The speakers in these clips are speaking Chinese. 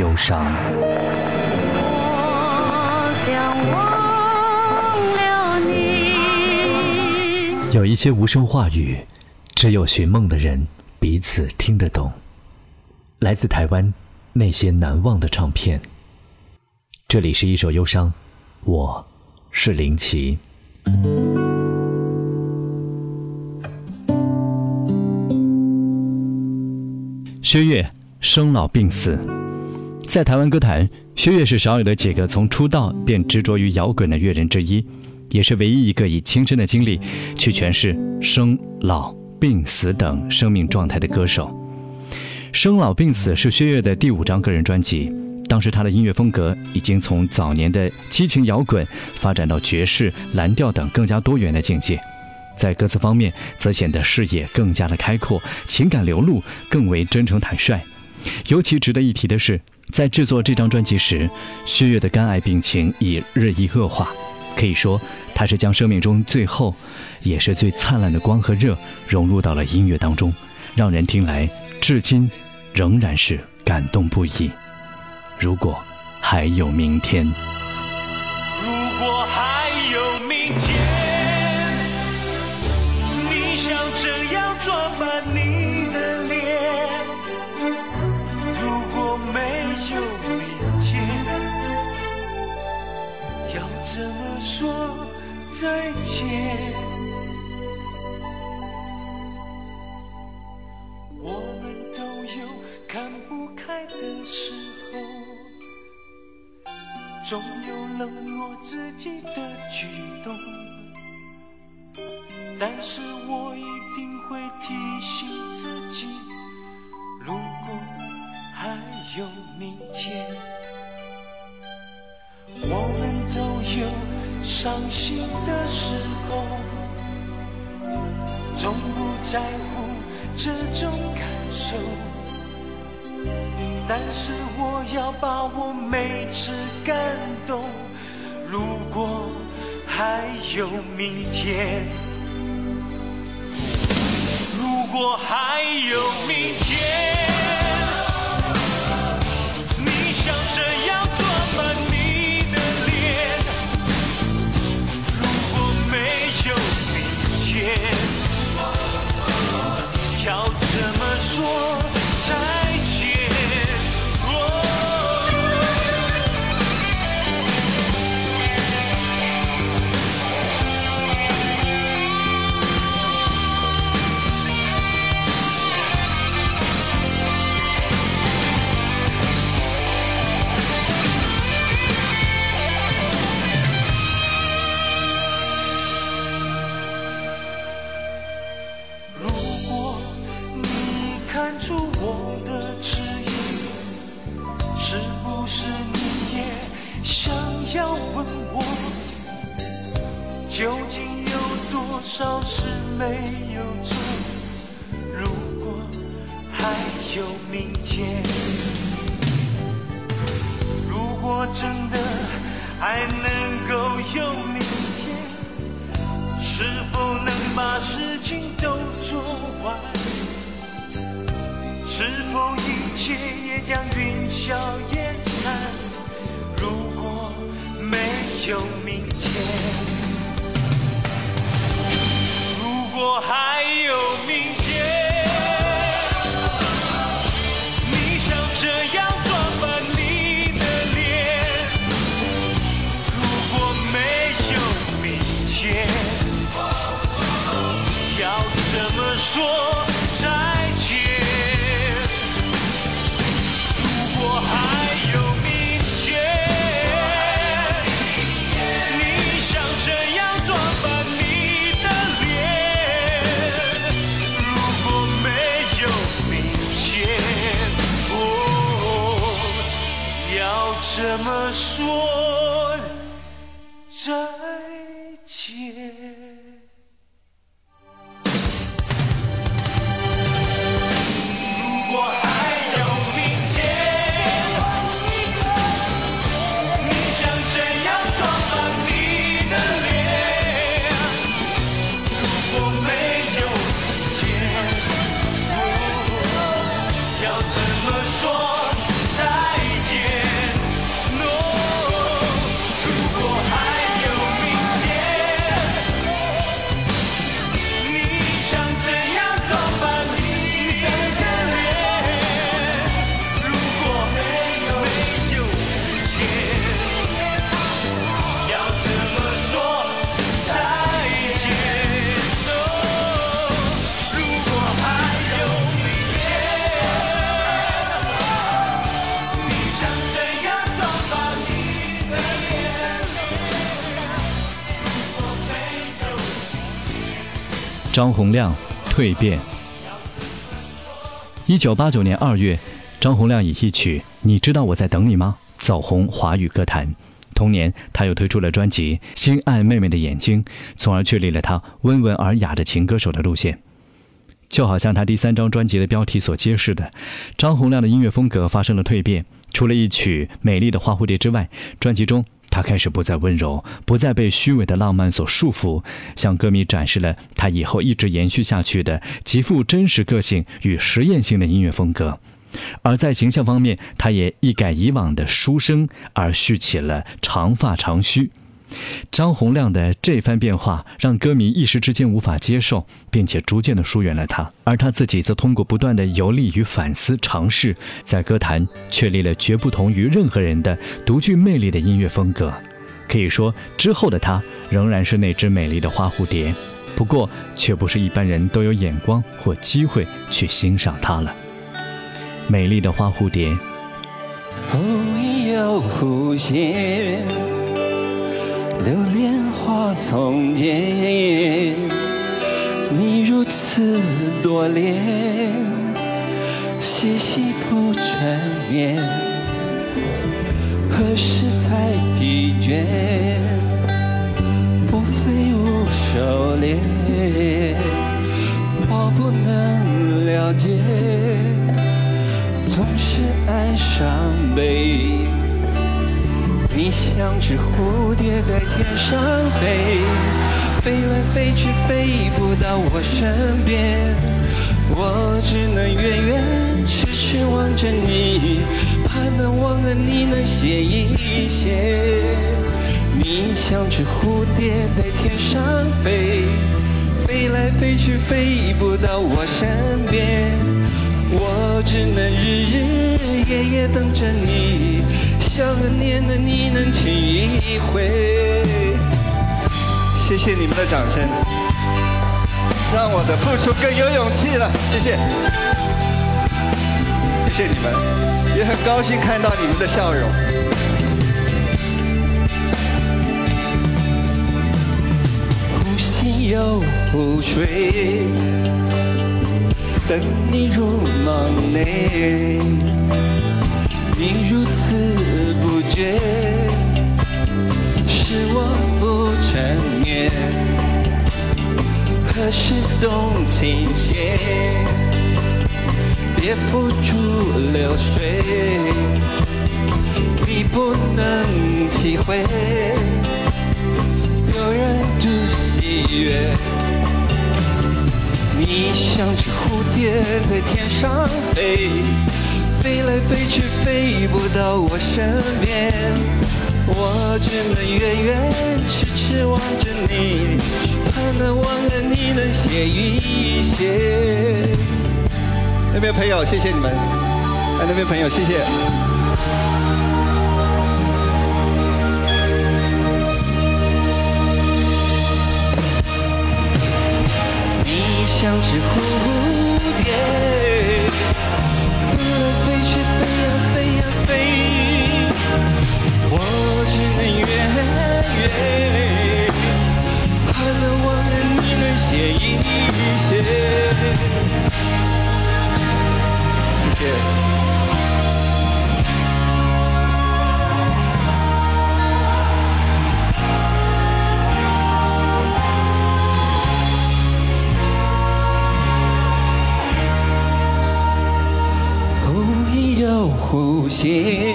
忧伤。我想忘了你有一些无声话语，只有寻梦的人彼此听得懂。来自台湾那些难忘的唱片。这里是一首忧伤，我是林奇。薛岳生老病死，在台湾歌坛，薛岳是少有的几个从出道便执着于摇滚的乐人之一，也是唯一一个以亲身的经历去诠释生老病死等生命状态的歌手。生老病死是薛岳的第五张个人专辑，当时他的音乐风格已经从早年的激情摇滚发展到爵士、蓝调等更加多元的境界。在歌词方面，则显得视野更加的开阔，情感流露更为真诚坦率。尤其值得一提的是，在制作这张专辑时，薛岳的肝癌病情已日益恶化，可以说他是将生命中最后，也是最灿烂的光和热融入到了音乐当中，让人听来至今仍然是感动不已。如果还有明天，总有冷落自己的举动。但是我一定会提醒自己，如果还有明天，我们都有伤心的时候，总不在乎这种感受。但是我要把我每次感动，如果还有明天。如果还有明少事没有做？如果还有明天，如果真的还能够有明天，是否能把事情都做完？是否一切也将云消烟散？如果没有明天。如果张洪量蜕变。一九八九年二月，张洪量以一曲《你知道我在等你吗》走红华语歌坛。同年，他又推出了专辑《心爱妹妹的眼睛》，从而确立了他温文尔雅的情歌手的路线。就好像他第三张专辑的标题所揭示的，张洪量的音乐风格发生了蜕变。除了一曲《美丽的花蝴蝶》之外，专辑中他开始不再温柔，不再被虚伪的浪漫所束缚，向歌迷展示了他以后一直延续下去的极富真实个性与实验性的音乐风格。而在形象方面，他也一改以往的书生，而蓄起了长发长须。张洪亮的这番变化，让歌迷一时之间无法接受，并且逐渐的疏远了他。而他自己则通过不断的游历与反思、尝试，在歌坛确立了绝不同于任何人的独具魅力的音乐风格。可以说，之后的他仍然是那只美丽的花蝴蝶，不过却不是一般人都有眼光或机会去欣赏它了。美丽的花蝴蝶，忽有忽现，流连花丛间。你如此多恋，细细不缠绵，何时才疲倦？不飞舞狩猎，我不能了解。总是爱伤悲，你像只蝴蝶在天上飞，飞来飞去飞不到我身边，我只能远远痴痴望着你，盼能忘了你能歇一歇。你像只蝴蝶在天上飞，飞来飞去飞不到我身边。我只能日日夜夜等着你，想念的你能轻易回。谢谢你们的掌声，让我的付出更有勇气了。谢谢，谢谢你们，也很高兴看到你们的笑容。呼吸又呼睡。等你入梦内，你如此不觉，使我不成眠。何时动琴弦？别付诸流水，你不能体会，有人独喜悦。你像只蝴蝶在天上飞，飞来飞去飞不到我身边，我只能远远痴痴望着你，盼能忘了你能歇一歇。那边朋友，谢谢你们。哎，那边朋友，谢谢。你像只蝴蝶盼能忘了你能歇一歇。谢谢。呼吸，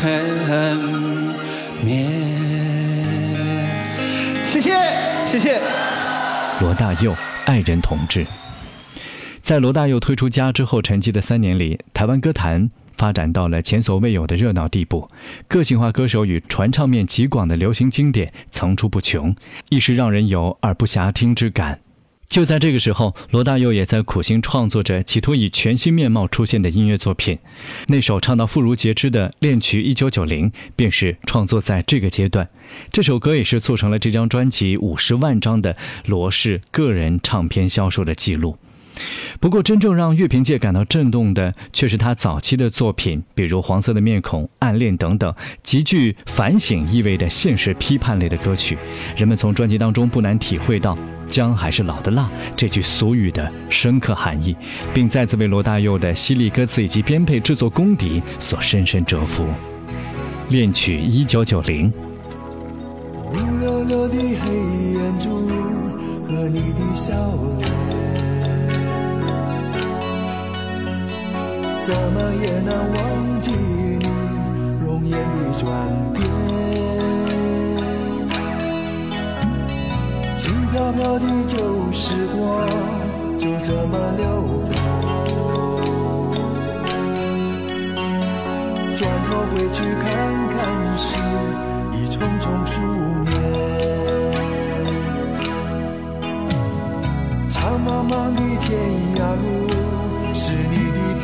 缠绵。谢谢，谢谢。罗大佑，爱人同志。在罗大佑推出《家》之后，沉寂的三年里，台湾歌坛。发展到了前所未有的热闹地步，个性化歌手与传唱面极广的流行经典层出不穷，一时让人有耳不暇听之感。就在这个时候，罗大佑也在苦心创作着，企图以全新面貌出现的音乐作品。那首唱到妇孺皆知的《恋曲一九九零》，便是创作在这个阶段。这首歌也是促成了这张专辑五十万张的罗氏个人唱片销售的记录。不过，真正让乐评界感到震动的，却是他早期的作品，比如《黄色的面孔》《暗恋》等等，极具反省意味的现实批判类的歌曲。人们从专辑当中不难体会到“姜还是老的辣”这句俗语的深刻含义，并再次为罗大佑的犀利歌词以及编配制作功底所深深折服。恋曲一九九零。乌溜溜的黑眼珠和你的笑脸，怎么也难忘记你容颜的转变。轻飘飘的旧时光就这么溜走，转头回去看看时，已匆匆数年。长茫茫的天涯路，是你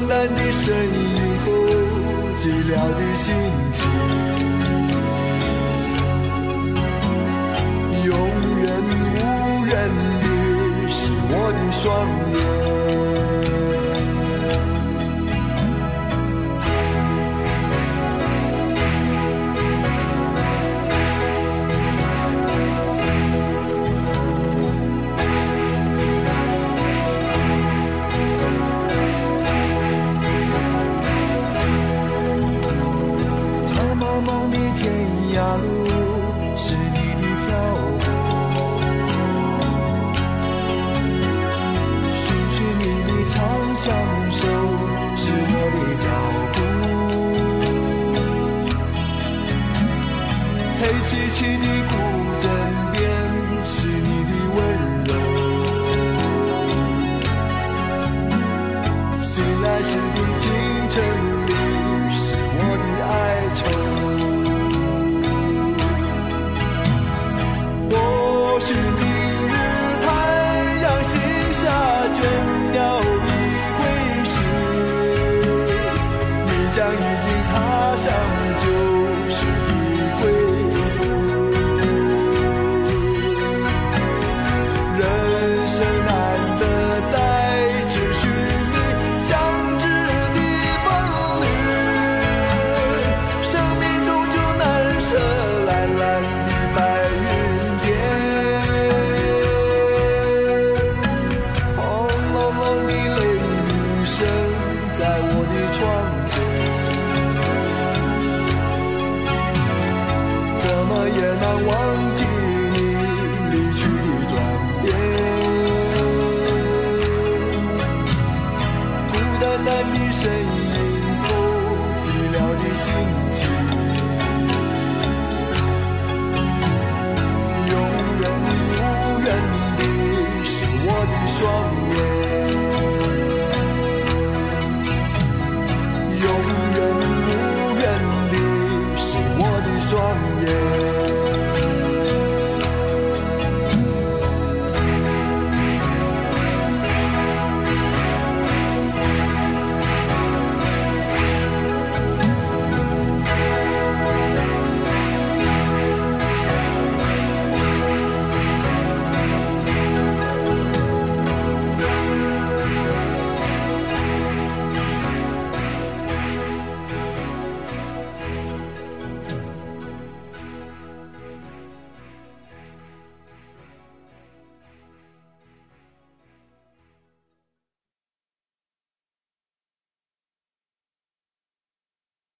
孤单的身影和，寂寥的心情，永远无人的是我的双眼。醒来时的清晨里，是我的哀愁。孤单